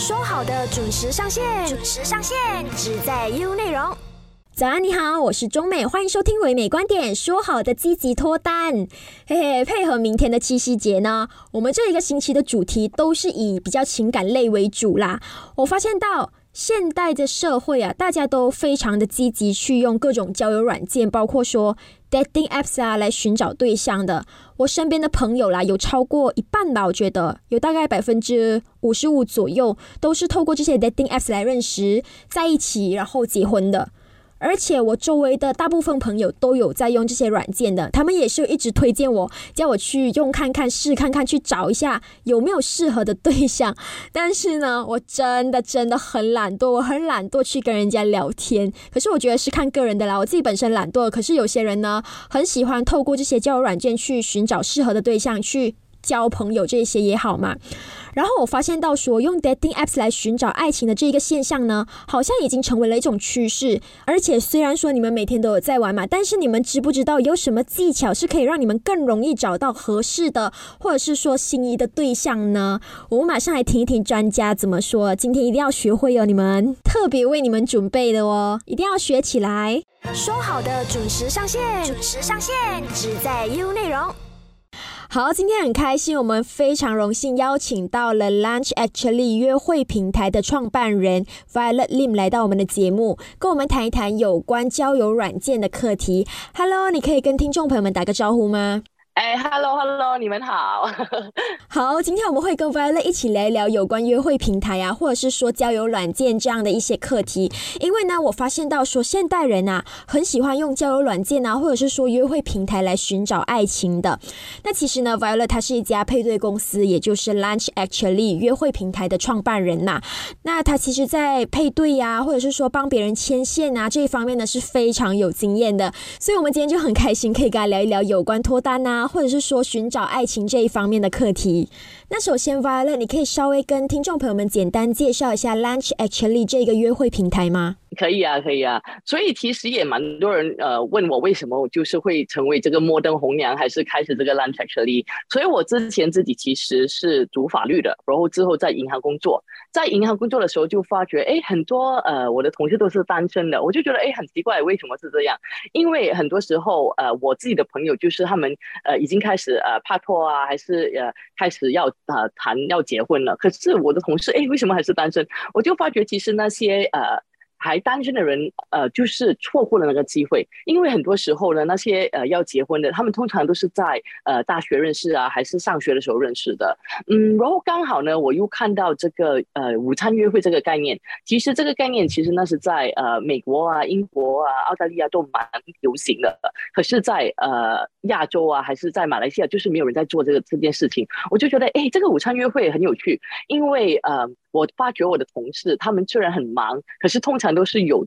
说好的准时上线，准时上线，只在 U 内容。早安，你好，我是中美，欢迎收听唯美观点。说好的积极脱单，嘿嘿，配合明天的七夕节呢，我们这一个星期的主题都是以比较情感类为主啦。我发现到。现代的社会啊，大家都非常的积极去用各种交友软件，包括说 dating apps 啊，来寻找对象的。我身边的朋友啦，有超过一半吧，我觉得有大概百分之五十五左右，都是透过这些 dating apps 来认识在一起，然后结婚的。而且我周围的大部分朋友都有在用这些软件的，他们也是一直推荐我，叫我去用看看试看看，去找一下有没有适合的对象。但是呢，我真的真的很懒惰，我很懒惰去跟人家聊天。可是我觉得是看个人的啦，我自己本身懒惰，可是有些人呢，很喜欢透过这些交友软件去寻找适合的对象，去交朋友这些也好嘛。然后我发现到说，用 dating apps 来寻找爱情的这一个现象呢，好像已经成为了一种趋势。而且虽然说你们每天都有在玩嘛，但是你们知不知道有什么技巧是可以让你们更容易找到合适的，或者是说心仪的对象呢？我们马上来听一听专家怎么说。今天一定要学会哦，你们特别为你们准备的哦，一定要学起来。说好的准时上线，准时上线，只在 U 内容。好，今天很开心，我们非常荣幸邀请到了 Lunch Actually 约会平台的创办人 Violet Lim 来到我们的节目，跟我们谈一谈有关交友软件的课题。Hello，你可以跟听众朋友们打个招呼吗？哎，Hello，Hello，你们好。好，今天我们会跟 Violet 一起聊一聊有关约会平台啊，或者是说交友软件这样的一些课题。因为呢，我发现到说现代人啊，很喜欢用交友软件啊，或者是说约会平台来寻找爱情的。那其实呢，Violet 它是一家配对公司，也就是 Lunch Actually 约会平台的创办人呐。那他其实，在配对呀，或者是说帮别人牵线啊这一方面呢，是非常有经验的。所以，我们今天就很开心，可以跟他聊一聊有关脱单啊。或者是说寻找爱情这一方面的课题。那首先，Violet，你可以稍微跟听众朋友们简单介绍一下 Lunch Actually 这个约会平台吗？可以啊，可以啊。所以其实也蛮多人呃问我为什么我就是会成为这个摩登红娘，还是开始这个 lunch actually。所以我之前自己其实是读法律的，然后之后在银行工作，在银行工作的时候就发觉，哎，很多呃我的同事都是单身的，我就觉得哎很奇怪，为什么是这样？因为很多时候呃我自己的朋友就是他们呃已经开始呃拍拖啊，还是呃开始要呃谈要结婚了，可是我的同事哎为什么还是单身？我就发觉其实那些呃。还单身的人，呃，就是错过了那个机会，因为很多时候呢，那些呃要结婚的，他们通常都是在呃大学认识啊，还是上学的时候认识的，嗯，然后刚好呢，我又看到这个呃午餐约会这个概念，其实这个概念其实那是在呃美国啊、英国啊、澳大利亚都蛮流行的，可是，在呃亚洲啊，还是在马来西亚，就是没有人在做这个这件事情，我就觉得哎，这个午餐约会很有趣，因为呃。我发觉我的同事，他们虽然很忙，可是通常都是有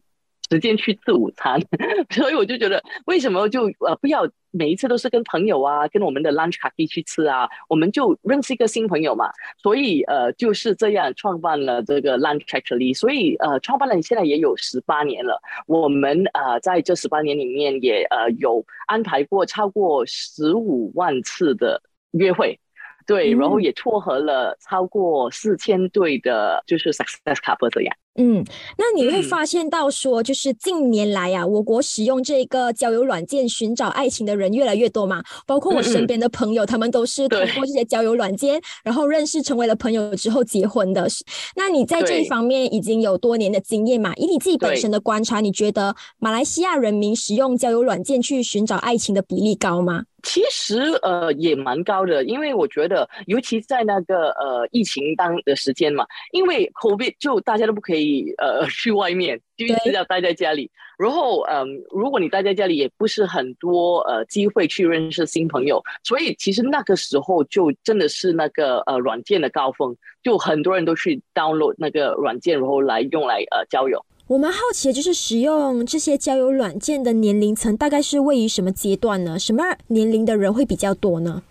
时间去吃午餐，所以我就觉得，为什么就呃不要每一次都是跟朋友啊，跟我们的 lunch party 去吃啊，我们就认识一个新朋友嘛。所以呃就是这样创办了这个 lunch actually，所以呃创办了现在也有十八年了。我们呃在这十八年里面也呃有安排过超过十五万次的约会。对，然后也撮合了超过四千对的，就是 success couple 这样。嗯，那你会发现到说，就是近年来呀，我国使用这个交友软件寻找爱情的人越来越多嘛。包括我身边的朋友，他们都是通过这些交友软件，然后认识成为了朋友之后结婚的。那你在这一方面已经有多年的经验嘛？以你自己本身的观察，你觉得马来西亚人民使用交友软件去寻找爱情的比例高吗？其实呃也蛮高的，因为我觉得，尤其在那个呃疫情当的时间嘛，因为 COVID 就大家都不可以。呃，去外面就一直要待在家里，然后嗯，如果你待在家里，也不是很多呃机会去认识新朋友，所以其实那个时候就真的是那个呃软件的高峰，就很多人都去 download 那个软件，然后来用来呃交友。我们好奇的就是使用这些交友软件的年龄层大概是位于什么阶段呢？什么年龄的人会比较多呢？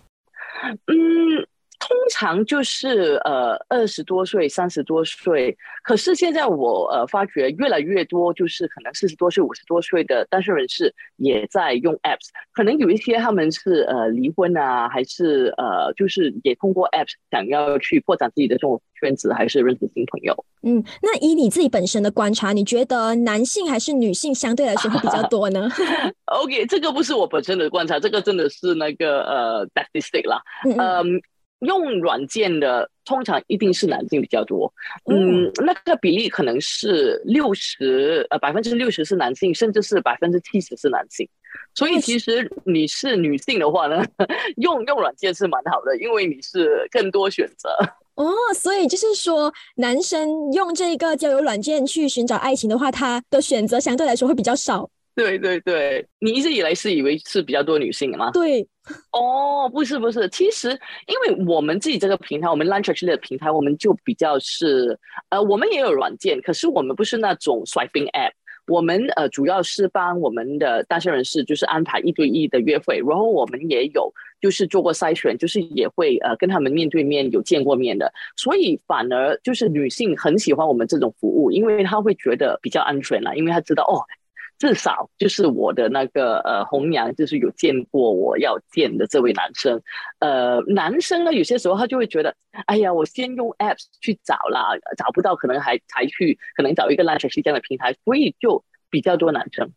嗯。通常就是呃二十多岁、三十多岁，可是现在我呃发觉越来越多，就是可能四十多岁、五十多岁的单身人士也在用 apps，可能有一些他们是呃离婚啊，还是呃就是也通过 apps 想要去扩展自己的这种圈子，还是认识新朋友。嗯，那以你自己本身的观察，你觉得男性还是女性相对来说会比较多呢？OK，这个不是我本身的观察，这个真的是那个呃 statistic 啦，嗯。用软件的通常一定是男性比较多，嗯，那个比例可能是六十，呃，百分之六十是男性，甚至是百分之七十是男性。所以其实你是女性的话呢，用用软件是蛮好的，因为你是更多选择。哦，所以就是说，男生用这个交友软件去寻找爱情的话，他的选择相对来说会比较少。对对对，你一直以来是以为是比较多女性的吗？对，哦，不是不是，其实因为我们自己这个平台，我们 Lunch 系列的平台，我们就比较是，呃，我们也有软件，可是我们不是那种 Swiping App，我们呃主要是帮我们的单身人士就是安排一对一的约会，然后我们也有就是做过筛选，就是也会呃跟他们面对面有见过面的，所以反而就是女性很喜欢我们这种服务，因为她会觉得比较安全啦，因为她知道哦。至少就是我的那个呃红娘，就是有见过我要见的这位男生。呃，男生呢，有些时候他就会觉得，哎呀，我先用 apps 去找啦，找不到可能还才去可能找一个 lunch 这样的平台，所以就比较多男生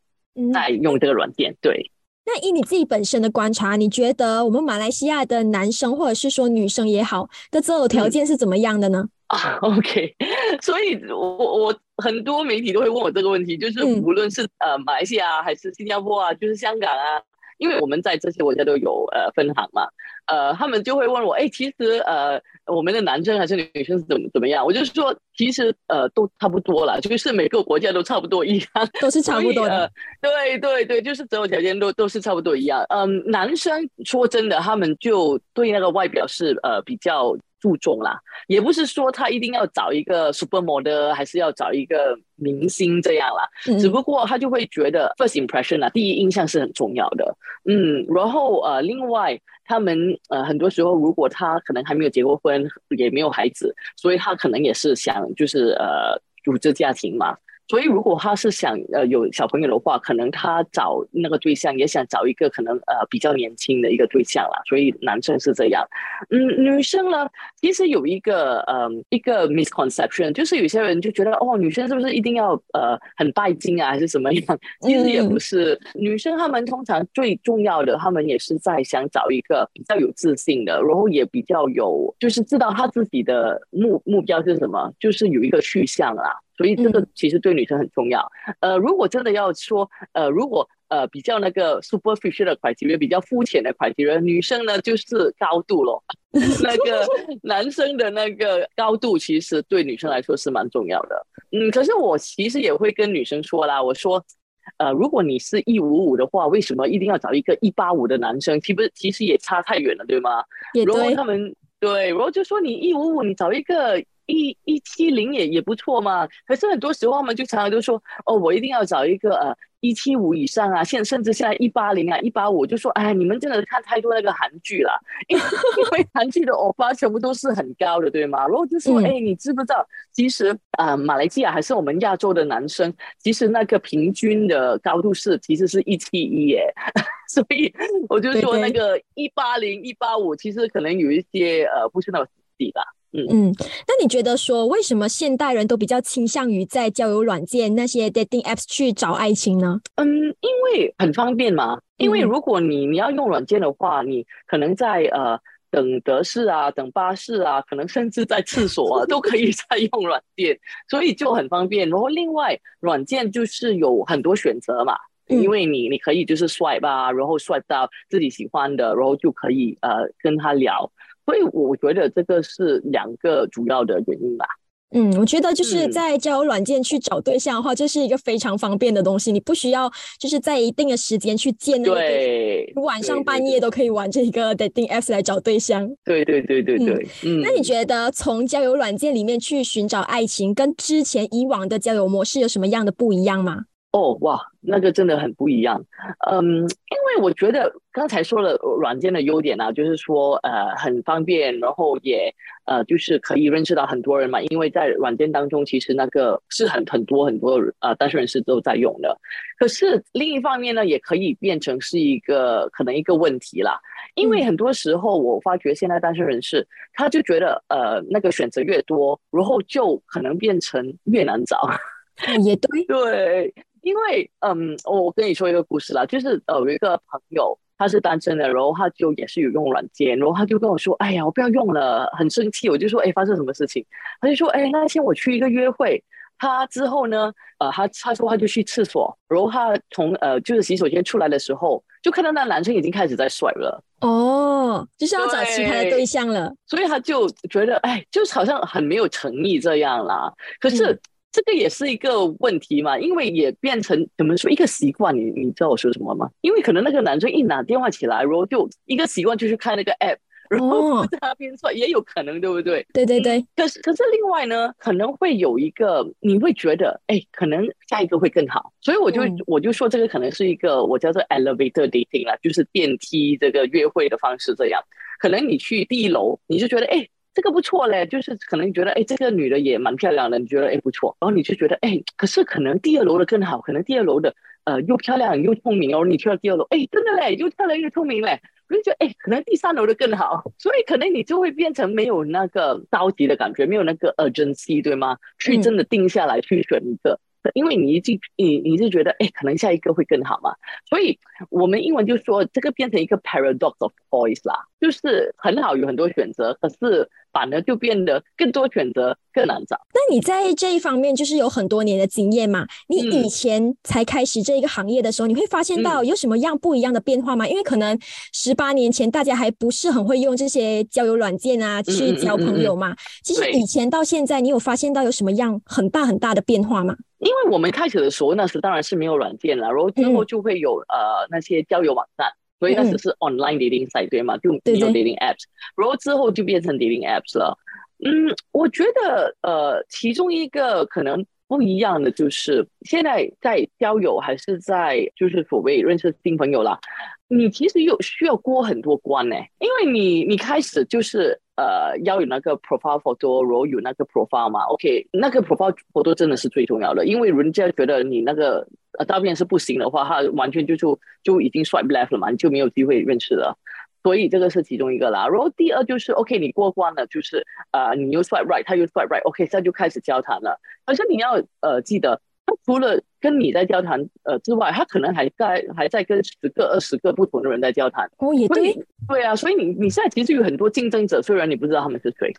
在用这个软件。对。那以你自己本身的观察，你觉得我们马来西亚的男生或者是说女生也好的择偶条件是怎么样的呢？啊，OK，所以我我很多媒体都会问我这个问题，就是无论是呃马来西亚还是新加坡啊，就是香港啊，因为我们在这些国家都有呃分行嘛，呃，他们就会问我，哎，其实呃我们的男生还是女生是怎么怎么样？我就说，其实呃都差不多了，就是每个国家都差不多一样，都是差不多的。对对对，就是择偶条件都都是差不多一样。嗯，男生说真的，他们就对那个外表是呃比较。注重啦，也不是说他一定要找一个 super model，还是要找一个明星这样啦。只不过他就会觉得 first impression 啊，第一印象是很重要的。嗯，然后呃，另外他们呃很多时候，如果他可能还没有结过婚，也没有孩子，所以他可能也是想就是呃组织家庭嘛。所以，如果他是想呃有小朋友的话，可能他找那个对象也想找一个可能呃比较年轻的一个对象啦。所以男生是这样，嗯，女生呢，其实有一个呃一个 misconception，就是有些人就觉得哦，女生是不是一定要呃很拜金啊，还是什么样？其实也不是，女生她们通常最重要的，她们也是在想找一个比较有自信的，然后也比较有就是知道她自己的目目标是什么，就是有一个去向啦。所以这个其实对女生很重要。呃，如果真的要说，呃，如果呃比较那个 superficial 的 criteria，比较肤浅的 criteria，女生呢就是高度咯。那个男生的那个高度其实对女生来说是蛮重要的。嗯，可是我其实也会跟女生说啦，我说，呃，如果你是一五五的话，为什么一定要找一个一八五的男生？其实其实也差太远了，对吗？然后他们对，然后就说你一五五，你找一个。一一七零也也不错嘛，可是很多时候他们就常常都说，哦，我一定要找一个呃一七五以上啊，现甚至现在一八零啊一八五，就说哎，你们真的看太多那个韩剧了，因为 因为韩剧的欧巴全部都是很高的，对吗？然后就说，哎，你知不知道，其实啊，马来西亚还是我们亚洲的男生，其实那个平均的高度是其实是一七一耶，所以我就说那个一八零一八五，其实可能有一些呃不是那么实际吧。嗯，那你觉得说为什么现代人都比较倾向于在交友软件那些 dating apps 去找爱情呢？嗯，因为很方便嘛。因为如果你你要用软件的话，你可能在呃等德士啊、等巴士啊，可能甚至在厕所啊都可以 在用软件，所以就很方便。然后另外软件就是有很多选择嘛，因为你你可以就是 swipe 啊，然后 swipe 到自己喜欢的，然后就可以呃跟他聊。所以我觉得这个是两个主要的原因吧。嗯，我觉得就是在交友软件去找对象的话，这是一个非常方便的东西，你不需要就是在一定的时间去见那个对，晚上半夜都可以玩这个 dating apps 来找对象。对对对对对。嗯，那你觉得从交友软件里面去寻找爱情，跟之前以往的交友模式有什么样的不一样吗？哦，哇，那个真的很不一样。嗯，因为我觉得刚才说了软件的优点啊，就是说呃很方便，然后也呃就是可以认识到很多人嘛。因为在软件当中，其实那个是很很多很多呃单身人士都在用的。可是另一方面呢，也可以变成是一个可能一个问题啦。因为很多时候我发觉现在单身人士他就觉得呃那个选择越多，然后就可能变成越难找。也对，对。因为，嗯，我跟你说一个故事啦，就是呃，有一个朋友他是单身的，然后他就也是有用软件，然后他就跟我说，哎呀，我不要用了，很生气。我就说，哎，发生什么事情？他就说，哎，那天我去一个约会，他之后呢，呃，他他说他就去厕所，然后他从呃就是洗手间出来的时候，就看到那男生已经开始在甩了。哦，就是要找其他的对象了，所以他就觉得，哎，就是好像很没有诚意这样啦。可是。这个也是一个问题嘛，因为也变成怎么说一个习惯，你你知道我说什么吗？因为可能那个男生一拿电话起来，然后就一个习惯就是看那个 app，然后在那边说，也有可能，对不对？对对对。可是可是另外呢，可能会有一个你会觉得，哎，可能下一个会更好，所以我就我就说这个可能是一个我叫做 elevator dating 啦，就是电梯这个约会的方式这样。可能你去第一楼，你就觉得哎。这个不错嘞，就是可能你觉得，哎，这个女的也蛮漂亮的，你觉得，哎，不错，然后你就觉得，哎，可是可能第二楼的更好，可能第二楼的，呃，又漂亮又聪明，然后你去了第二楼，哎，真的嘞，又漂亮又聪明嘞，我就觉得，哎，可能第三楼的更好，所以可能你就会变成没有那个着急的感觉，没有那个 urgency，对吗？去真的定下来去选一个。因为你一进你你是觉得哎，可能下一个会更好嘛，所以我们英文就说这个变成一个 paradox of choice 啦，就是很好有很多选择，可是反而就变得更多选择更难找。那你在这一方面就是有很多年的经验嘛？你以前才开始这一个行业的时候，你会发现到有什么样不一样的变化吗？因为可能十八年前大家还不是很会用这些交友软件啊去交朋友嘛。其实以前到现在，你有发现到有什么样很大很大的变化吗？因为我们开始的时候那时当然是没有软件了，然后之后就会有呃那些交友网站，所以那时是 online dating site 对吗？就没有 dating apps，然后之后就变成 dating apps 了。嗯，我觉得呃其中一个可能不一样的就是现在在交友还是在就是所谓认识新朋友啦，你其实有需要过很多关呢，因为你你开始就是。呃，要有那个 profile photo，然后有那个 profile 嘛？OK，那个 profile photo 真的是最重要的，因为人家觉得你那个呃照片是不行的话，他完全就就就已经 swipe left 了嘛，你就没有机会认识了。所以这个是其中一个啦。然后第二就是 OK，你过关了，就是呃，你又 swipe right，他又 swipe right，OK，现在就开始交谈了。可是你要呃记得。他 除了跟你在交谈呃之外，他可能还在还在跟十个二十个不同的人在交谈。哦，也对，对啊，所以你你现在其实有很多竞争者，虽然你不知道他们是谁。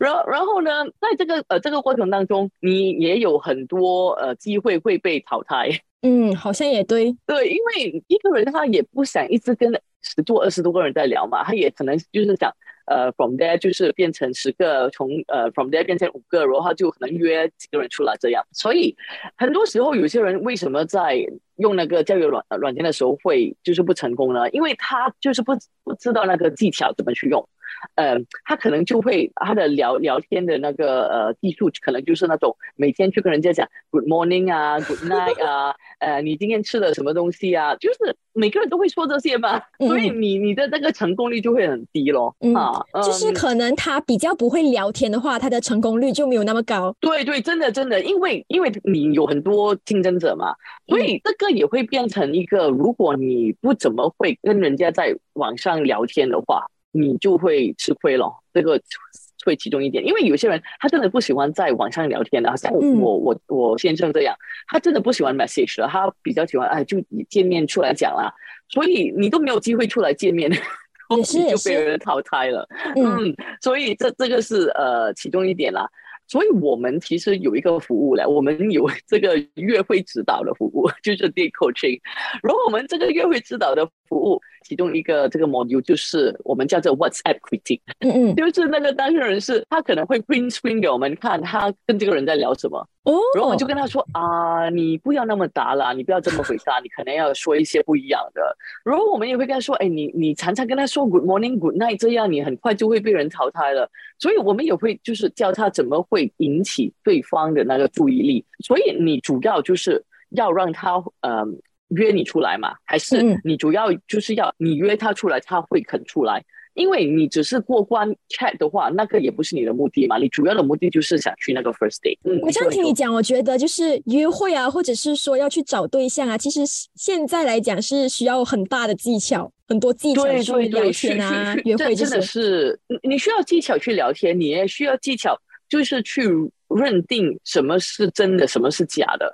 然后然后呢，在这个呃这个过程当中，你也有很多呃机会会被淘汰。嗯，好像也对。对，因为一个人他也不想一直跟十多二十多个人在聊嘛，他也可能就是想。呃，from there 就是变成十个，从呃 from there 变成五个，然后就可能约几个人出来这样。所以很多时候有些人为什么在用那个交友软软件的时候会就是不成功呢？因为他就是不不知道那个技巧怎么去用。呃，他可能就会他的聊聊天的那个呃技术，可能就是那种每天去跟人家讲 Good morning 啊，Good night 啊，呃，你今天吃了什么东西啊？就是每个人都会说这些嘛，所以你你的那个成功率就会很低咯。啊，就是可能他比较不会聊天的话，他的成功率就没有那么高。对对，真的真的，因为因为你有很多竞争者嘛，所以这个也会变成一个，如果你不怎么会跟人家在网上聊天的话。你就会吃亏了，这个会其中一点，因为有些人他真的不喜欢在网上聊天的，像我我我先生这样，他真的不喜欢 message 了，他比较喜欢哎就见面出来讲啦，所以你都没有机会出来见面，就被人淘汰了，嗯，所以这这个是呃其中一点啦。所以我们其实有一个服务嘞，我们有 这个约会指导的服务，就是 date coaching。然后我们这个约会指导的服务，其中一个这个 module 就是我们叫做 WhatsApp critique，嗯嗯，就是那个单身人士他可能会 print screen 给我们看，他跟这个人在聊什么，哦，然后我就跟他说啊，你不要那么答了，你不要这么回答，你可能要说一些不一样的。然后我们也会跟他说，哎，你你常常跟他说 Good morning, Good night，这样你很快就会被人淘汰了。所以我们也会就是教他怎么会引起对方的那个注意力。所以你主要就是。要让他呃约你出来嘛，还是你主要就是要你约他出来，他会肯出来？因为你只是过关 chat 的话，那个也不是你的目的嘛。你主要的目的就是想去那个 first date。嗯，我这样听你讲，我觉得就是约会啊，或者是说要去找对象啊，其实现在来讲是需要很大的技巧，很多技巧去聊天啊，约会真的是你需要技巧去聊天，你也需要技巧，就是去认定什么是真的，什么是假的，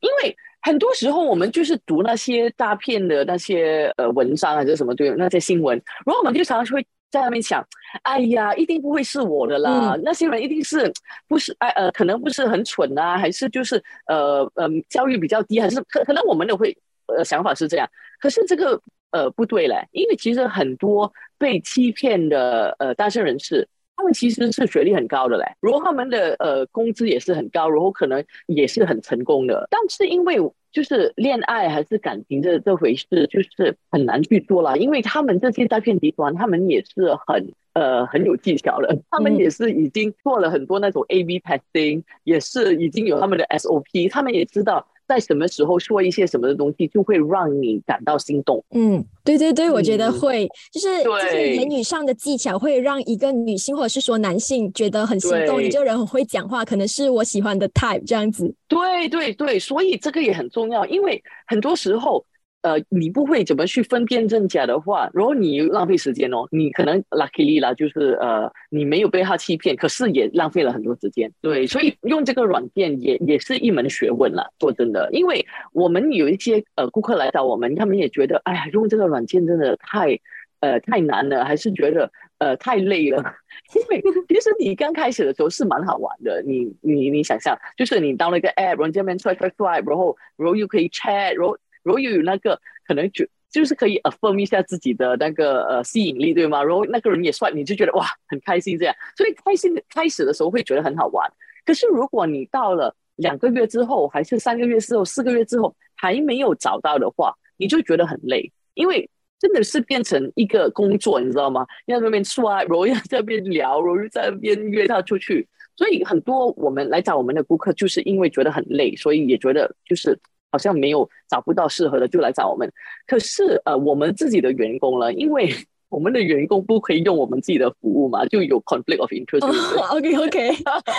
因为。很多时候，我们就是读那些大片的那些呃文章还是什么对那些新闻，然后我们就常常会在那边想，哎呀，一定不会是我的啦，那些人一定是不是哎呃，可能不是很蠢啊，还是就是呃呃教育比较低，还是可可能我们的会呃想法是这样，可是这个呃不对嘞，因为其实很多被欺骗的呃单身人士。他们其实是学历很高的嘞，然后他们的呃工资也是很高，然后可能也是很成功的。但是因为就是恋爱还是感情这这回事，就是很难去做了。因为他们这些诈骗集团，他们也是很呃很有技巧的，他们也是已经做了很多那种 A/B testing，也是已经有他们的 SOP，他们也知道。在什么时候说一些什么的东西，就会让你感到心动。嗯，对对对，我觉得会，就是就是言语上的技巧，会让一个女性或者是说男性觉得很心动。你这个人很会讲话，可能是我喜欢的 type 这样子。对对对，所以这个也很重要，因为很多时候。呃，你不会怎么去分辨真假的话，然后你浪费时间哦。你可能 luckily 啦，就是呃，你没有被他欺骗，可是也浪费了很多时间。对，所以用这个软件也也是一门学问了。说真的，因为我们有一些呃顾客来找我们，他们也觉得，哎呀，用这个软件真的太呃太难了，还是觉得呃太累了。因为其实你刚开始的时候是蛮好玩的，你你你想象，就是你当了一个 app，然后这边 swipe swipe swipe，然后然后又可以 chat，然后。如果又有那个可能就就是可以 affirm 一下自己的那个呃吸引力，对吗？然后那个人也帅，你就觉得哇很开心这样。所以开心开始的时候会觉得很好玩。可是如果你到了两个月之后，还是三个月之后、四个月之后还没有找到的话，你就觉得很累，因为真的是变成一个工作，你知道吗？要在那边刷，然后要在那边聊，然后又在那边约他出去。所以很多我们来找我们的顾客，就是因为觉得很累，所以也觉得就是。好像没有找不到适合的，就来找我们。可是呃，我们自己的员工了，因为 我们的员工不可以用我们自己的服务嘛，就有 conflict of interest。OK OK。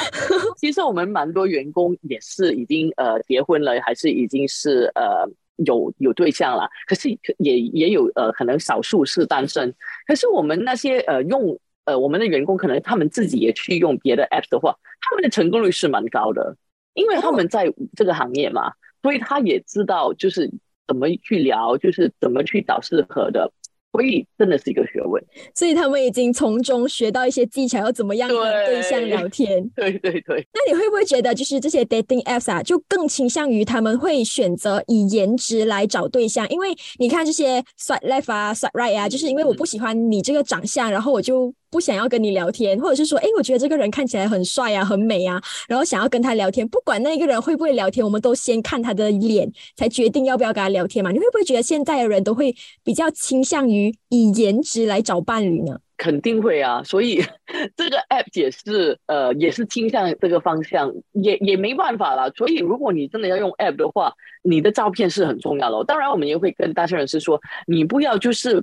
其实我们蛮多员工也是已经呃结婚了，还是已经是呃有有对象了。可是也也有呃可能少数是单身。可是我们那些呃用呃我们的员工，可能他们自己也去用别的 app 的话，他们的成功率是蛮高的，因为他们在这个行业嘛。所以他也知道，就是怎么去聊，就是怎么去找适合的。所以真的是一个学问。所以他们已经从中学到一些技巧，要怎么样和对象聊天。对对对。那你会不会觉得，就是这些 dating apps 啊，就更倾向于他们会选择以颜值来找对象？因为你看这些 swipe left 啊，swipe right 啊，就是因为我不喜欢你这个长相，然后我就。不想要跟你聊天，或者是说，哎，我觉得这个人看起来很帅啊，很美啊，然后想要跟他聊天。不管那个人会不会聊天，我们都先看他的脸，才决定要不要跟他聊天嘛。你会不会觉得现在的人都会比较倾向于以颜值来找伴侣呢？肯定会啊，所以 这个 app 也是呃，也是倾向这个方向，也也没办法了。所以如果你真的要用 app 的话，你的照片是很重要的。当然，我们也会跟单身人士说，你不要就是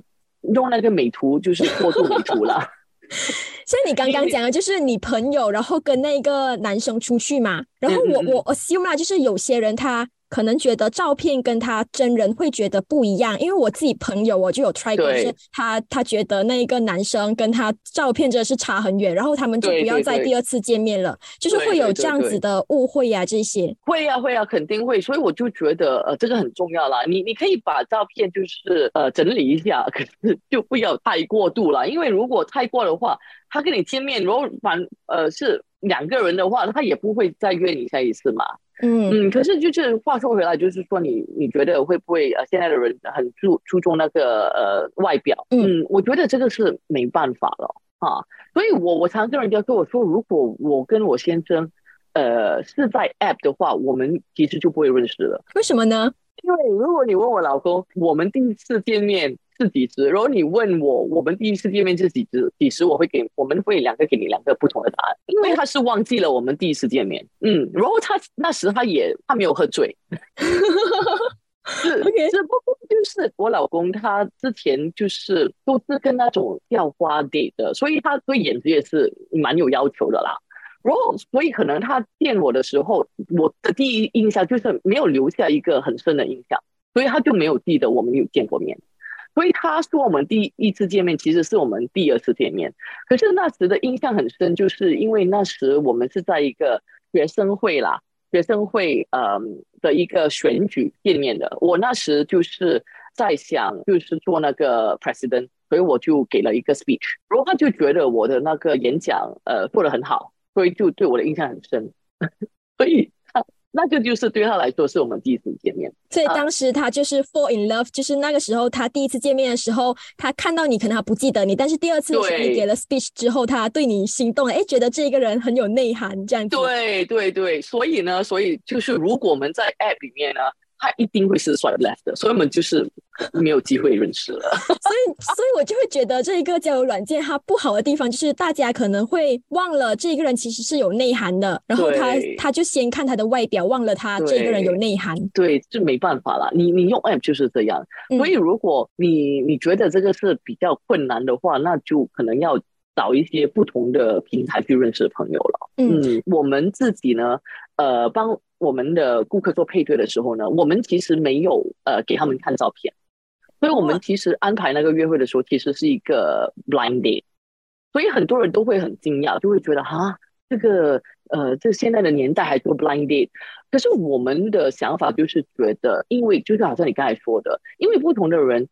用那个美图，就是过度美图了。像你刚刚讲的，就是你朋友，然后跟那个男生出去嘛，然后我我 assume 啦，就是有些人他。可能觉得照片跟他真人会觉得不一样，因为我自己朋友我就有 try 过，是他他觉得那一个男生跟他照片真的是差很远，然后他们就不要再第二次见面了，就是会有这样子的误会呀，这些。会呀会呀，肯定会，所以我就觉得呃这个很重要啦，你你可以把照片就是呃整理一下，可是就不要太过度了，因为如果太过的话，他跟你见面如果反呃是两个人的话，他也不会再约你下一次嘛。嗯嗯，可是就是话说回来，就是说你你觉得会不会呃现在的人很注注重那个呃外表？嗯，我觉得这个是没办法了啊。所以我我常跟人家跟我说，如果我跟我先生呃是在 App 的话，我们其实就不会认识了。为什么呢？因为如果你问我老公，我们第一次见面是几时？如果你问我，我们第一次见面是几只？几时我会给我们会两个给你两个不同的答案，因为他是忘记了我们第一次见面。嗯，然后他那时他也他没有喝醉。是，只不过就是我老公他之前就是都是跟那种掉花 date 的，所以他对颜值也是蛮有要求的啦。然后，所以可能他见我的时候，我的第一印象就是没有留下一个很深的印象，所以他就没有记得我们有见过面。所以他说我们第一次见面其实是我们第二次见面。可是那时的印象很深，就是因为那时我们是在一个学生会啦，学生会呃的一个选举见面的。我那时就是在想，就是做那个 president，所以我就给了一个 speech，然后他就觉得我的那个演讲呃做的很好。所以就对我的印象很深，所以那个就是对他来说是我们第一次见面。所以当时他就是 fall in love，就是那个时候他第一次见面的时候，他看到你可能他不记得你，但是第二次你给了 speech 之后，他对你心动了，哎，觉得这个人很有内涵，这样子。对对对，所以呢，所以就是如果我们在 app 里面呢。他一定会是 swipe left 的，所以我们就是没有机会认识了。所以，所以我就会觉得这一个交友软件它不好的地方，就是大家可能会忘了这个人其实是有内涵的，然后他他就先看他的外表，忘了他这个人有内涵。对，这没办法了。你你用 app 就是这样。所以，如果你你觉得这个是比较困难的话，那就可能要找一些不同的平台去认识朋友了。嗯，我们自己呢，呃，帮。我们的顾客做配对的时候呢，我们其实没有呃给他们看照片，所以我们其实安排那个约会的时候，其实是一个 blind date，所以很多人都会很惊讶，就会觉得哈，这个呃这现在的年代还做 blind date，可是我们的想法就是觉得，因为就是好像你刚才说的，因为不同的人，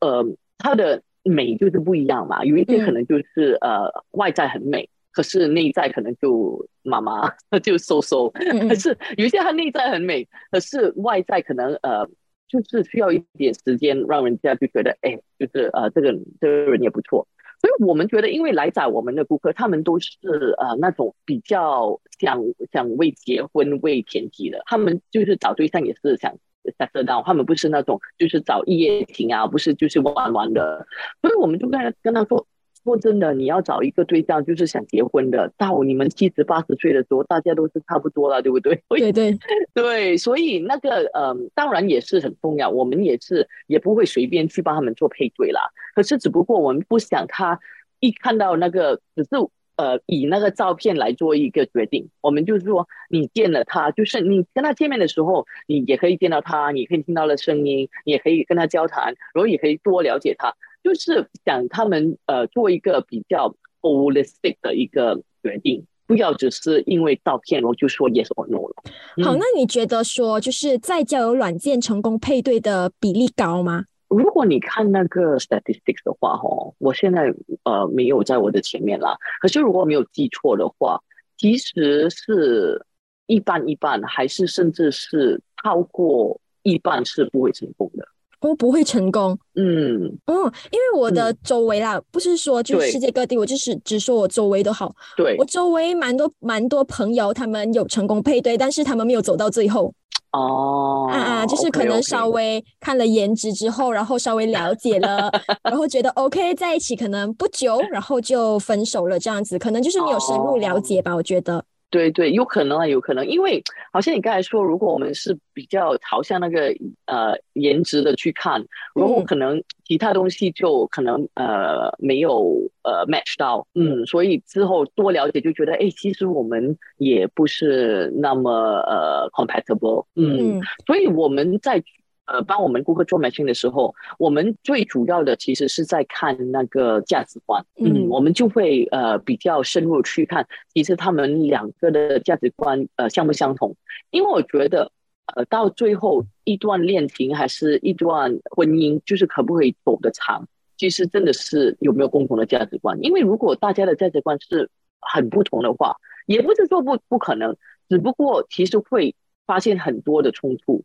呃，他的美就是不一样嘛，有一些可能就是呃外在很美。可是内在可能就妈妈 就瘦瘦，可是有些他内在很美，可是外在可能呃就是需要一点时间，让人家就觉得哎，就是呃这个这个人也不错。所以我们觉得，因为来找我们的顾客，他们都是呃那种比较想想为结婚为前提的，他们就是找对象也是想想得到，他们不是那种就是找一夜情啊，不是就是玩玩的。所以我们就跟跟他说。说真的，你要找一个对象，就是想结婚的，到你们七十八十岁的时候，大家都是差不多了，对不对？对对 对，所以那个嗯，当然也是很重要，我们也是也不会随便去帮他们做配对啦。可是只不过我们不想他一看到那个，只是呃以那个照片来做一个决定。我们就是说，你见了他，就是你跟他见面的时候，你也可以见到他，你可以听到了声音，你也可以跟他交谈，然后也可以多了解他。就是想他们呃做一个比较 holistic 的一个决定，不要只是因为照片我就说 yes or no 了。好，那你觉得说就是在交友软件成功配对的比例高吗？如果你看那个 statistics 的话，哈，我现在呃没有在我的前面啦。可是如果没有记错的话，其实是一半一半，还是甚至是超过一半是不会成功的。我不会成功，嗯，哦，因为我的周围啦，不是说就世界各地，我就是只说我周围都好，对。我周围蛮多蛮多朋友，他们有成功配对，但是他们没有走到最后，哦，啊啊，就是可能稍微看了颜值之后，然后稍微了解了，然后觉得 OK 在一起，可能不久，然后就分手了，这样子，可能就是没有深入了解吧，我觉得。对对，有可能啊，有可能，因为好像你刚才说，如果我们是比较朝向那个呃颜值的去看，然后可能其他东西就可能呃没有呃 match 到，嗯，所以之后多了解就觉得，哎，其实我们也不是那么呃 compatible，嗯，所以我们在。呃，帮我们顾客做 matching 的时候，我们最主要的其实是在看那个价值观。嗯，我们就会呃比较深入去看，其实他们两个的价值观呃相不相同。因为我觉得，呃，到最后一段恋情还是一段婚姻，就是可不可以走得长，其实真的是有没有共同的价值观。因为如果大家的价值观是很不同的话，也不是说不不可能，只不过其实会发现很多的冲突。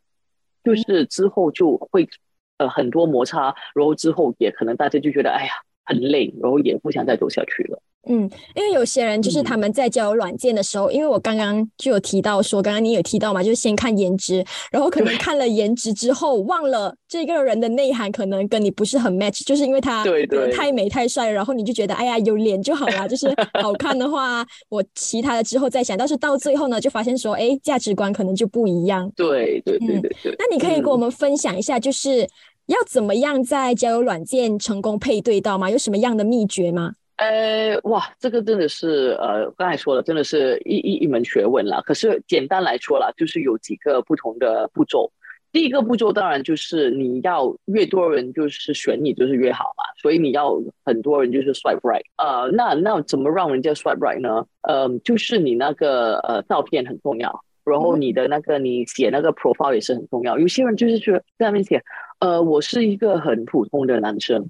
就是之后就会呃很多摩擦，然后之后也可能大家就觉得哎呀很累，然后也不想再走下去了。嗯，因为有些人就是他们在交友软件的时候，因为我刚刚就有提到说，刚刚你有提到嘛，就是先看颜值，然后可能看了颜值之后，忘了这个人的内涵可能跟你不是很 match，就是因为他太美太帅，然后你就觉得哎呀有脸就好了，就是好看的话，我其他的之后再想，但是到最后呢，就发现说，哎，价值观可能就不一样。对对对对对。那你可以跟我们分享一下，就是要怎么样在交友软件成功配对到吗？有什么样的秘诀吗？呃，哇，这个真的是呃，刚才说了，真的是一一一门学问了。可是简单来说了，就是有几个不同的步骤。第一个步骤当然就是你要越多人就是选你就是越好嘛，所以你要很多人就是 swipe right。呃，那那怎么让人家 swipe right 呢？呃，就是你那个呃照片很重要，然后你的那个你写那个 profile 也是很重要。有些人就是去在上面写，呃，我是一个很普通的男生，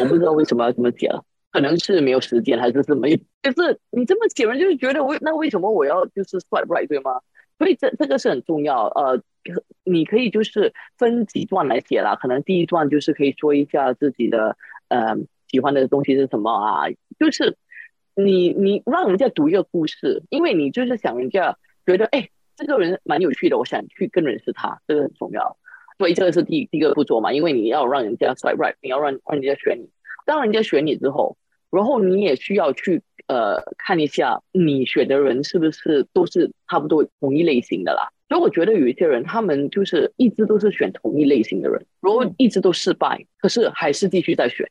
我不知道为什么要这么写了。可能是没有时间，还是什么？就是你这么写，人就是觉得为那为什么我要就是 swipe right 对吗？所以这这个是很重要。呃，你可以就是分几段来写啦。可能第一段就是可以说一下自己的呃喜欢的东西是什么啊，就是你你让人家读一个故事，因为你就是想人家觉得哎这个人蛮有趣的，我想去更认识他，这个很重要。所以这个是第第一个步骤嘛，因为你要让人家 swipe right，你要让让人家选你。当人家选你之后，然后你也需要去呃看一下你选的人是不是都是差不多同一类型的啦。所以我觉得有一些人，他们就是一直都是选同一类型的人，然后一直都失败，可是还是继续在选。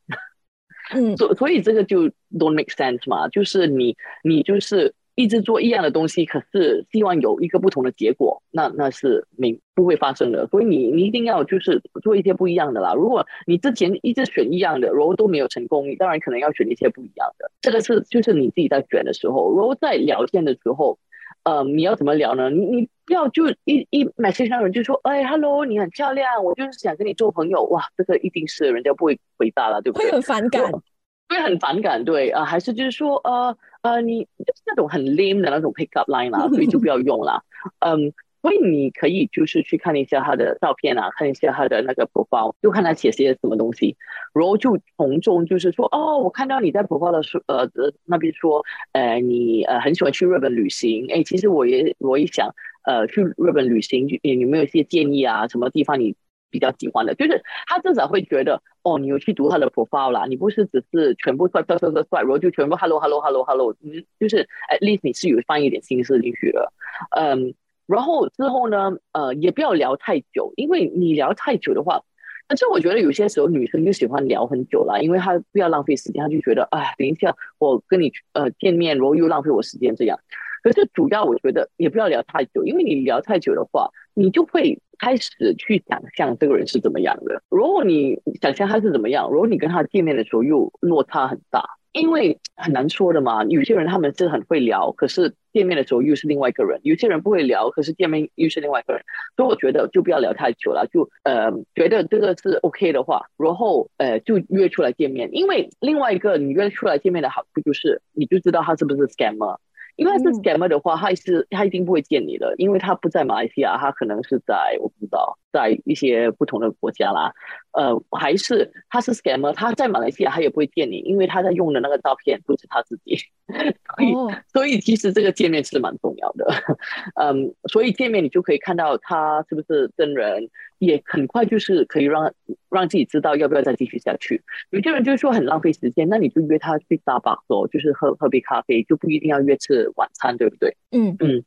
嗯，所所以这个就 don't make sense 嘛，就是你你就是。一直做一样的东西，可是希望有一个不同的结果，那那是没不会发生的。所以你你一定要就是做一些不一样的啦。如果你之前一直选一样的，然后都没有成功，你当然可能要选一些不一样的。这个是就是你自己在选的时候，然后在聊天的时候，呃，你要怎么聊呢？你你不要就一一 message 上人就说，哎，hello，你很漂亮，我就是想跟你做朋友。哇，这个一定是人家不会回答了，对不对？会很反感。会很反感，对啊，还是就是说，呃呃，你就是那种很 lame 的那种 pick up line 啦，所以就不要用了。嗯，所以你可以就是去看一下他的照片啊，看一下他的那个 profile，就看他写些什么东西，然后就从中就是说，哦，我看到你在 profile 的时，呃那边说，呃，你呃很喜欢去日本旅行，哎，其实我也我也想，呃，去日本旅行，你有没有一些建议啊？什么地方你？比较喜欢的，就是他至少会觉得，哦，你有去读他的 profile 啦，你不是只是全部帅帅帅帅帅，然后就全部 hello hello hello hello，你就是 at least 你是有放一点心思进去的，嗯，然后之后呢，呃，也不要聊太久，因为你聊太久的话，但是我觉得有些时候女生就喜欢聊很久了，因为她不要浪费时间，她就觉得，哎，等一下我跟你呃见面，然后又浪费我时间这样。可是主要我觉得也不要聊太久，因为你聊太久的话，你就会开始去想象这个人是怎么样的。如果你想象他是怎么样，如果你跟他见面的时候又落差很大，因为很难说的嘛。有些人他们是很会聊，可是见面的时候又是另外一个人；有些人不会聊，可是见面又是另外一个人。所以我觉得就不要聊太久了，就呃觉得这个是 OK 的话，然后呃就约出来见面。因为另外一个你约出来见面的好处就是，你就知道他是不是 scammer。因为他是 scammer 的话，他是他一定不会见你的，因为他不在马来西亚，他可能是在我不知道，在一些不同的国家啦。呃，还是他是 scammer，他在马来西亚他也不会见你，因为他在用的那个照片不是他自己。所以，所以其实这个见面是蛮重要的。嗯，所以见面你就可以看到他是不是真人，也很快就是可以让让自己知道要不要再继续下去。有些人就是说很浪费时间，那你就约他去大巴哦就是喝喝杯咖啡，就不一定要约吃晚餐，对不对？嗯嗯。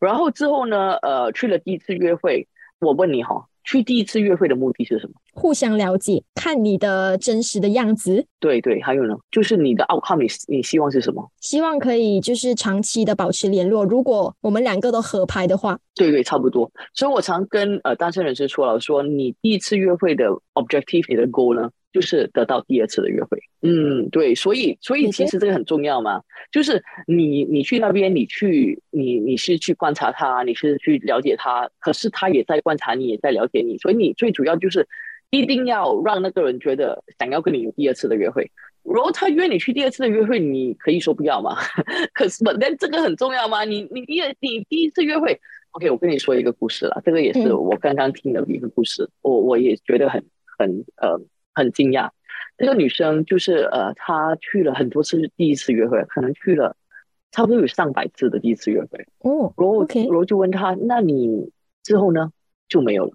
然后之后呢，呃，去了第一次约会，我问你哈。去第一次约会的目的是什么？互相了解，看你的真实的样子。对对，还有呢，就是你的 outcome，你你希望是什么？希望可以就是长期的保持联络。如果我们两个都合拍的话，对对，差不多。所以我常跟呃单身人士说了，说你第一次约会的 objective，你的 goal 呢？就是得到第二次的约会，嗯，对，所以，所以其实这个很重要嘛。就是你，你去那边，你去，你，你是去观察他，你是去了解他，可是他也在观察你，也在了解你。所以你最主要就是一定要让那个人觉得想要跟你有第二次的约会。如果他约你去第二次的约会，你可以说不要吗？可是，但这个很重要吗？你，你第二，你第一次约会，OK，我跟你说一个故事了。这个也是我刚刚听的一个故事，我我也觉得很很呃。很惊讶，这个女生就是呃，她去了很多次第一次约会，可能去了差不多有上百次的第一次约会。哦，然后 OK 然后就问她，那你之后呢就没有了，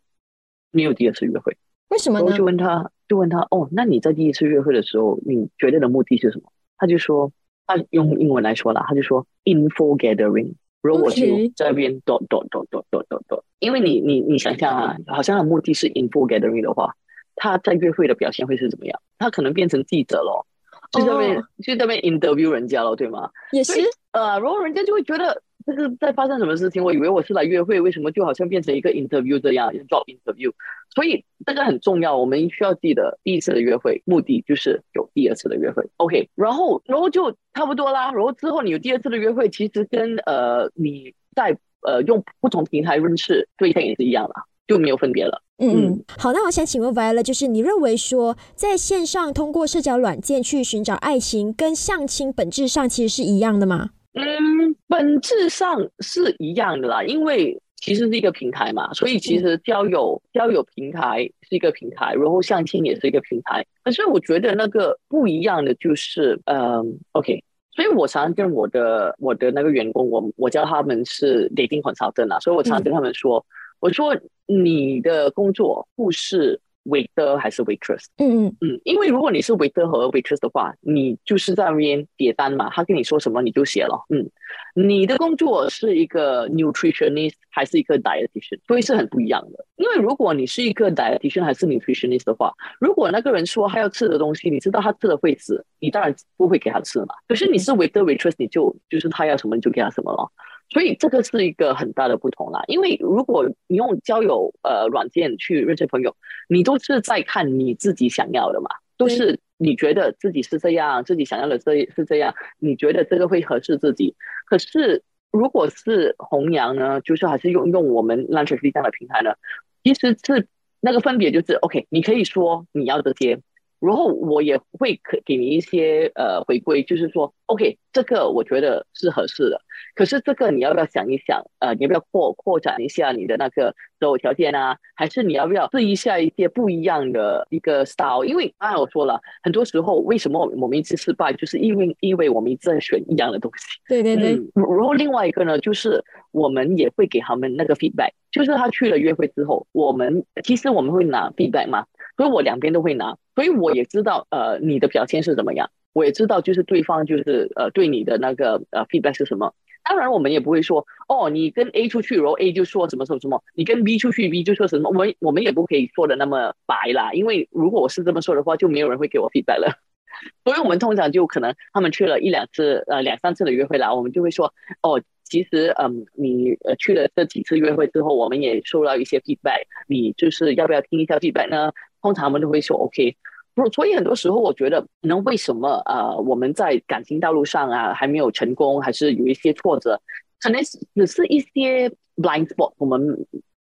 没有第二次约会。为什么呢然后就？问她，就问她，哦，那你在第一次约会的时候，你觉得的目的是什么？她就说，她用英文来说啦，她就说 info gathering。然后我就在那边 dot dot dot dot dot dot dot，因为你你你想象啊，好像的目的是 info gathering 的话，他在约会的表现会是怎么样？他可能变成记者咯，就在那边、哦就在那边 interview 人家咯，对吗？也是呃，然后人家就会觉得这个在发生什么事情？我以为我是来约会，为什么就好像变成一个 interview 这样，job interview？所以这个很重要，我们需要记得第一次的约会目的就是有第二次的约会。OK，然后然后就差不多啦。然后之后你有第二次的约会，其实跟呃你在呃用不同平台认识对象也是一样的，就没有分别了。嗯嗯，好，那我想请问 Violet，就是你认为说，在线上通过社交软件去寻找爱情，跟相亲本质上其实是一样的吗？嗯，本质上是一样的啦，因为其实是一个平台嘛，所以其实交友、交友平台是一个平台，然后相亲也是一个平台。可是我觉得那个不一样的就是，嗯，OK，所以我常常跟我的我的那个员工，我我叫他们是 dating consultant 啊，所以我常常跟他们说，我说你的工作不是 waiter 还是 waitress。嗯嗯嗯，因为如果你是 waiter 和 waitress 的话，你就是在那边点单嘛，他跟你说什么你就写了。嗯，你的工作是一个 nutritionist 还是一个 dietitian，所以是很不一样的。因为如果你是一个 dietitian 还是 nutritionist 的话，如果那个人说他要吃的东西，你知道他吃了会死，你当然不会给他吃嘛。可是你是 waiter waitress，你就就是他要什么你就给他什么了。所以这个是一个很大的不同啦。因为如果你用交友呃软件去认识朋友，你都是在看你自己想要的嘛，都是你觉得自己是这样，自己想要的这是这样，你觉得这个会合适自己。可是如果是弘扬呢，就是还是用用我们 Lunch 这样的平台呢，其实是那个分别就是 OK，你可以说你要这些。然后我也会可给你一些呃回归，就是说，OK，这个我觉得是合适的，可是这个你要不要想一想？呃，你要不要扩扩展一下你的那个择偶条件啊？还是你要不要试一下一些不一样的一个 style？因为刚才我说了，很多时候为什么我们一次失败，就是因为因为我们一直在选一样的东西。对对对，嗯，然后另外一个呢，就是我们也会给他们那个 feedback，就是他去了约会之后，我们其实我们会拿 feedback 嘛，所以我两边都会拿，所以我也知道呃你的表现是怎么样，我也知道就是对方就是呃对你的那个呃 feedback 是什么。当然，我们也不会说哦，你跟 A 出去，然后 A 就说什么什么什么，你跟 B 出去，B 就说什么，我们我们也不可以说的那么白啦，因为如果我是这么说的话，就没有人会给我 feedback 了。所以我们通常就可能他们去了一两次，呃两三次的约会啦，我们就会说哦，其实嗯你呃去了这几次约会之后，我们也收到一些 feedback，你就是要不要听一下 feedback 呢？通常我们都会说 OK。不，所以很多时候我觉得，可能为什么呃我们在感情道路上啊还没有成功，还是有一些挫折，可能只是一些 blind spot，我们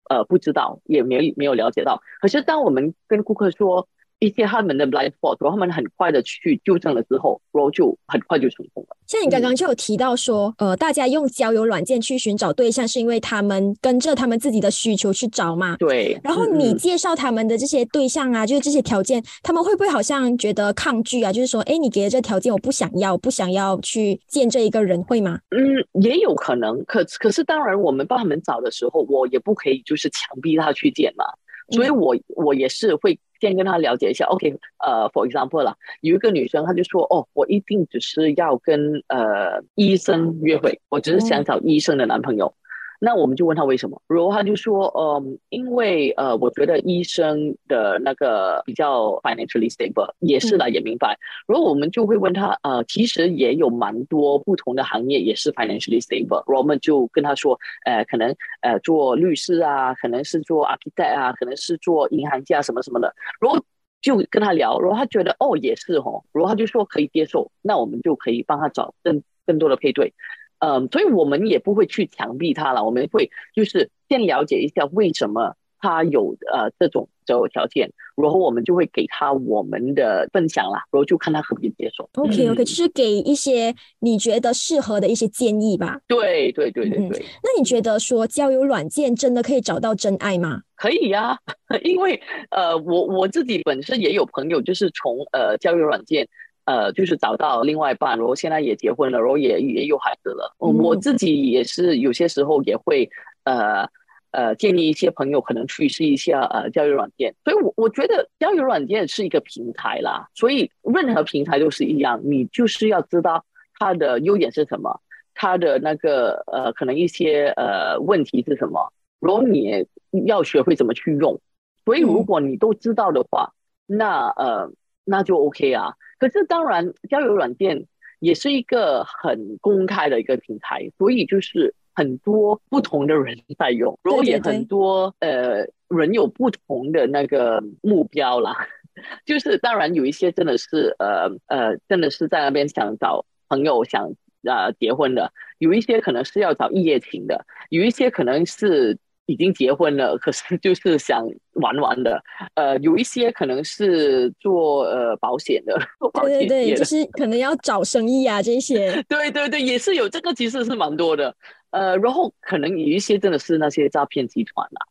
呃不知道，也没没有了解到。可是当我们跟顾客说一些他们的 blind spot，然后他们很快的去纠正了之后，然后就很快就成功了。像你刚刚就有提到说，呃，大家用交友软件去寻找对象，是因为他们跟着他们自己的需求去找嘛。对，然后你介绍他们的这些对象啊，就是这些条件，他们会不会好像觉得抗拒啊？就是说，哎，你给的这条件我不想要，不想要去见这一个人，会吗？嗯，也有可能，可可是当然，我们帮他们找的时候，我也不可以就是强逼他去见嘛，所以我我也是会先跟他了解一下。OK，呃，for example 啦，有一个女生，她就说，哦，我一定只是要跟呃医生约会，我只是想找医生的男朋友。那我们就问他为什么，然后他就说，嗯，因为呃，我觉得医生的那个比较 financially stable，也是啦，也明白。然后我们就会问他，呃，其实也有蛮多不同的行业也是 financially stable。然后我们就跟他说，呃，可能呃做律师啊，可能是做 architect 啊，可能是做银行家什么什么的。然后就跟他聊，然后他觉得哦也是哦，然后他就说可以接受，那我们就可以帮他找更更多的配对。嗯，所以我们也不会去强逼他了，我们会就是先了解一下为什么他有呃这种择偶条件，然后我们就会给他我们的分享啦，然后就看他可不可以接受。OK OK，就是给一些你觉得适合的一些建议吧。对对对对对。那你觉得说交友软件真的可以找到真爱吗？可以呀，因为呃，我我自己本身也有朋友，就是从呃交友软件。呃，就是找到另外一半，然后现在也结婚了，然后也也有孩子了。我自己也是有些时候也会呃呃建议一些朋友可能去试一下呃交友软件。所以，我我觉得交友软件是一个平台啦，所以任何平台都是一样，你就是要知道它的优点是什么，它的那个呃可能一些呃问题是什么，然后你要学会怎么去用。所以，如果你都知道的话，那呃那就 OK 啊。可是当然，交友软件也是一个很公开的一个平台，所以就是很多不同的人在用，然后也很多呃人有不同的那个目标啦。就是当然有一些真的是呃呃真的是在那边想找朋友想呃结婚的，有一些可能是要找一夜情的，有一些可能是。已经结婚了，可是就是想玩玩的。呃，有一些可能是做呃保险的，对对对，就是可能要找生意啊这些。对对对，也是有这个，其实是蛮多的。呃，然后可能有一些真的是那些诈骗集团啦。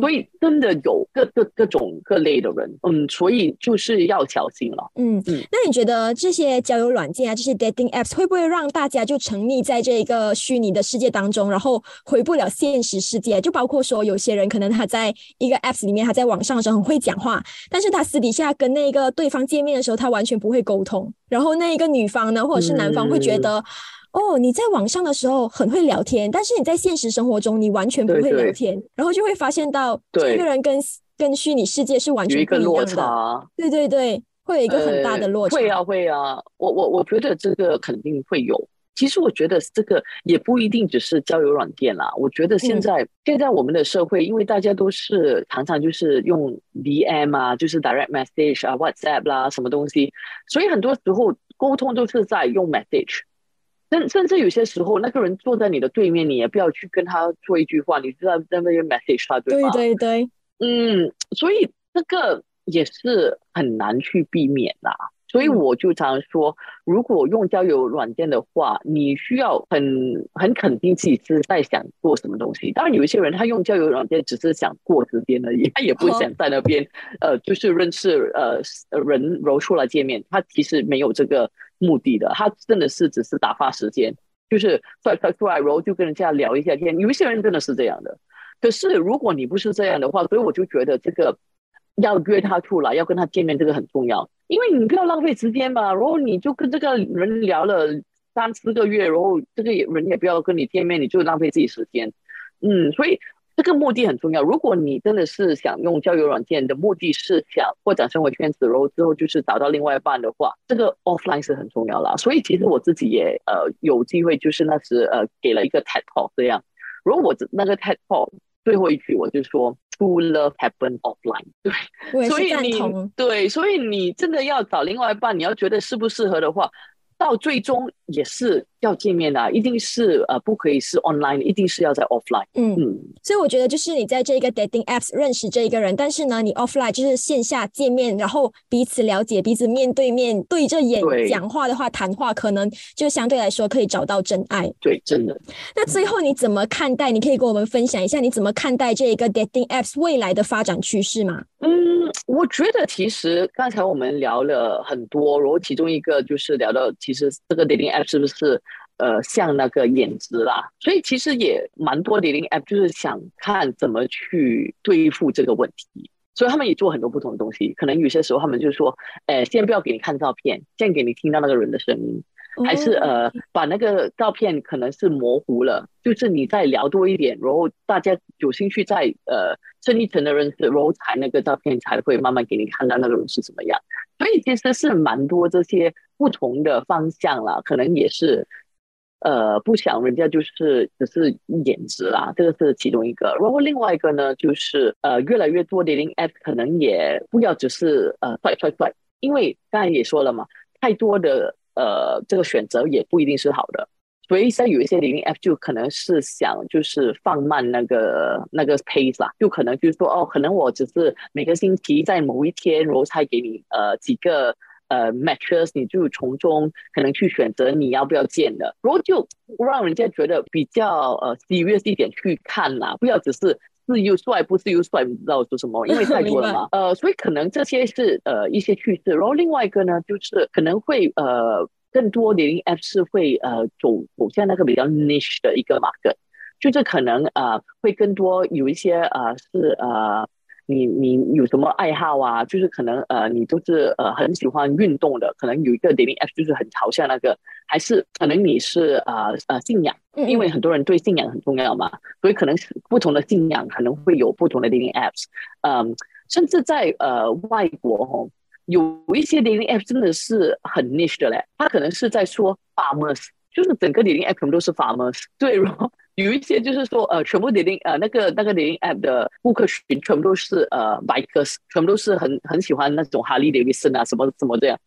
所以真的有各各各种各类的人，嗯，所以就是要小心了。嗯嗯，那你觉得这些交友软件啊，这些 dating apps 会不会让大家就沉溺在这一个虚拟的世界当中，然后回不了现实世界？就包括说，有些人可能他在一个 apps 里面，他在网上的时候很会讲话，但是他私底下跟那个对方见面的时候，他完全不会沟通。然后那一个女方呢，或者是男方会觉得。哦，你在网上的时候很会聊天，但是你在现实生活中你完全不会聊天，然后就会发现到这个人跟跟虚拟世界是完全不一样的。对对对，会有一个很大的落差。会啊会啊，我我我觉得这个肯定会有。其实我觉得这个也不一定只是交友软件啦。我觉得现在现在我们的社会，因为大家都是常常就是用 DM 啊，就是 Direct Message 啊，WhatsApp 啦什么东西，所以很多时候沟通都是在用 Message。甚甚至有些时候，那个人坐在你的对面，你也不要去跟他说一句话，你知道在那边 message 他，对吗？对对对，嗯，所以这个也是很难去避免的。所以我就常说，如果用交友软件的话，你需要很很肯定自己是在想做什么东西。当然，有一些人他用交友软件只是想过时间而已，他也不想在那边呃，就是认识呃人，揉出来见面。他其实没有这个目的的，他真的是只是打发时间，就是出来出来，然后就跟人家聊一下天。有一些人真的是这样的。可是如果你不是这样的话，所以我就觉得这个要约他出来，要跟他见面，这个很重要。因为你不要浪费时间嘛，然后你就跟这个人聊了三四个月，然后这个人也不要跟你见面，你就浪费自己时间。嗯，所以这个目的很重要。如果你真的是想用交友软件的目的是想扩展生活圈子，然后之后就是找到另外一半的话，这个 offline 是很重要啦。所以其实我自己也呃有机会，就是那时呃给了一个 TED Talk 这样，如果我那个 TED Talk 最后一句我就说。True love happen offline，对，所以你对，所以你真的要找另外一半，你要觉得适不适合的话。到最终也是要见面的，一定是呃不可以是 online，一定是要在 offline。嗯嗯，所以我觉得就是你在这个 dating apps 认识这一个人，但是呢，你 offline 就是线下见面，然后彼此了解，彼此面对面对着眼讲话的话，谈话可能就相对来说可以找到真爱。对，真的。那最后你怎么看待？你可以跟我们分享一下你怎么看待这一个 dating apps 未来的发展趋势吗？嗯，我觉得其实刚才我们聊了很多，然后其中一个就是聊到，其实这个 dating app 是不是呃像那个颜值啦？所以其实也蛮多 dating app 就是想看怎么去对付这个问题，所以他们也做很多不同的东西。可能有些时候他们就说，呃，先不要给你看照片，先给你听到那个人的声音。还是呃，把那个照片可能是模糊了，就是你再聊多一点，然后大家有兴趣再呃深一层的认识，然后才那个照片才会慢慢给你看到那个人是怎么样。所以其实是蛮多这些不同的方向啦，可能也是呃不想人家就是只是颜值啦，这个是其中一个。然后另外一个呢，就是呃越来越多的零 app 可能也不要只是呃帅帅帅，因为刚才也说了嘛，太多的。呃，这个选择也不一定是好的，所以在有一些 dating app 就可能是想就是放慢那个那个 pace 啦，就可能就是说哦，可能我只是每个星期在某一天，然后才给你呃几个呃 matches，你就从中可能去选择你要不要见的，然后就让人家觉得比较呃 serious 一点去看啦，不要只是。是又帅，不是又帅，不知道说什么，因为太多了嘛。呃，所以可能这些是呃一些趋势。然后另外一个呢，就是可能会呃更多年龄 App 是会呃走走向那个比较 niche 的一个 market，就是可能呃会更多有一些呃是呃。你你有什么爱好啊？就是可能呃，你都是呃很喜欢运动的，可能有一个 dating app 就是很朝向那个，还是可能你是呃呃信仰，因为很多人对信仰很重要嘛，所以可能是不同的信仰可能会有不同的 dating apps，嗯，甚至在呃外国哦，有一些 dating app 真的是很 niche 的嘞，他可能是在说 farmers，就是整个 dating app 全部都是 farmers，对，然后。有一些就是说，呃，全部零零呃那个那个零零 app 的顾客群全部都是呃 bikers，全部都是很很喜欢那种哈利·戴维森啊什么什么这样，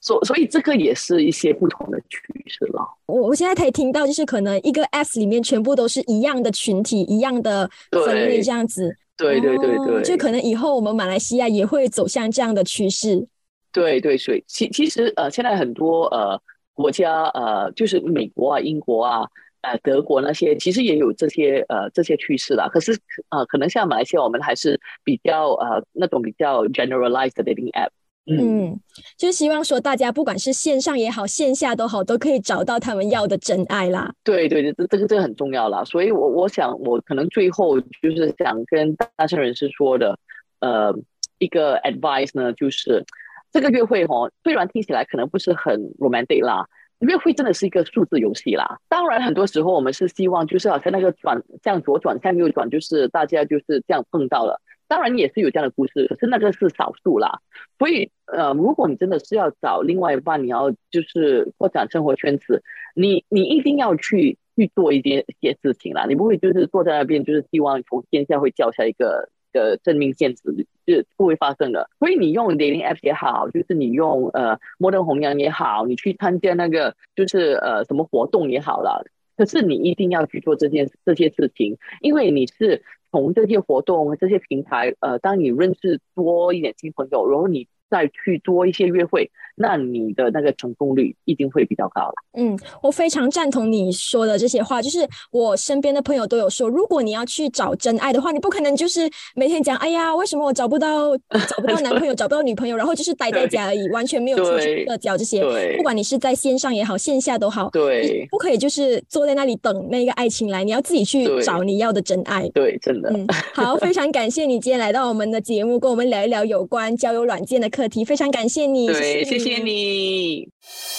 所所以这个也是一些不同的趋势了。我我现在可以听到，就是可能一个 app 里面全部都是一样的群体，一样的分类这样子。对对对对，就可能以后我们马来西亚也会走向这样的趋势。对对，所以其其实呃现在很多呃国家呃就是美国啊、英国啊。呃，德国那些其实也有这些呃这些趋势啦，可是呃可能像马来西亚，我们还是比较呃那种比较 generalized 的 dating app。嗯，就是希望说大家不管是线上也好，线下都好，都可以找到他们要的真爱啦。对对对，这这个这个很重要啦。所以我我想我可能最后就是想跟单身人士说的，呃，一个 advice 呢，就是这个约会哦，虽然听起来可能不是很 romantic 啦。约会真的是一个数字游戏啦。当然，很多时候我们是希望，就是好像那个转向左转向右转，就是大家就是这样碰到了。当然也是有这样的故事，可是那个是少数啦。所以，呃，如果你真的是要找另外一半，你要就是扩展生活圈子，你你一定要去去做一些一些事情啦。你不会就是坐在那边，就是希望从天下会掉下一个。的证明现实是不会发生的，所以你用 dating app 也好，就是你用呃摩登红娘也好，你去参加那个就是呃什么活动也好了，可是你一定要去做这件这些事情，因为你是从这些活动这些平台呃，当你认识多一点新朋友，然后你。再去多一些约会，那你的那个成功率一定会比较高了。嗯，我非常赞同你说的这些话。就是我身边的朋友都有说，如果你要去找真爱的话，你不可能就是每天讲，哎呀，为什么我找不到找不到男朋友，找不到女朋友，然后就是待在家而已，完全没有出去社交这些。不管你是在线上也好，线下都好，对，不可以就是坐在那里等那个爱情来，你要自己去找你要的真爱。对，真的。嗯，好，非常感谢你今天来到我们的节目，跟我们聊一聊有关交友软件的。课题非常感谢你，对，谢谢你。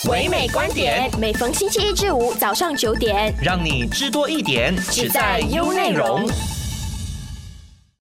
唯美观点，每逢星期一至五早上九点，让你知多一点，只在优内容。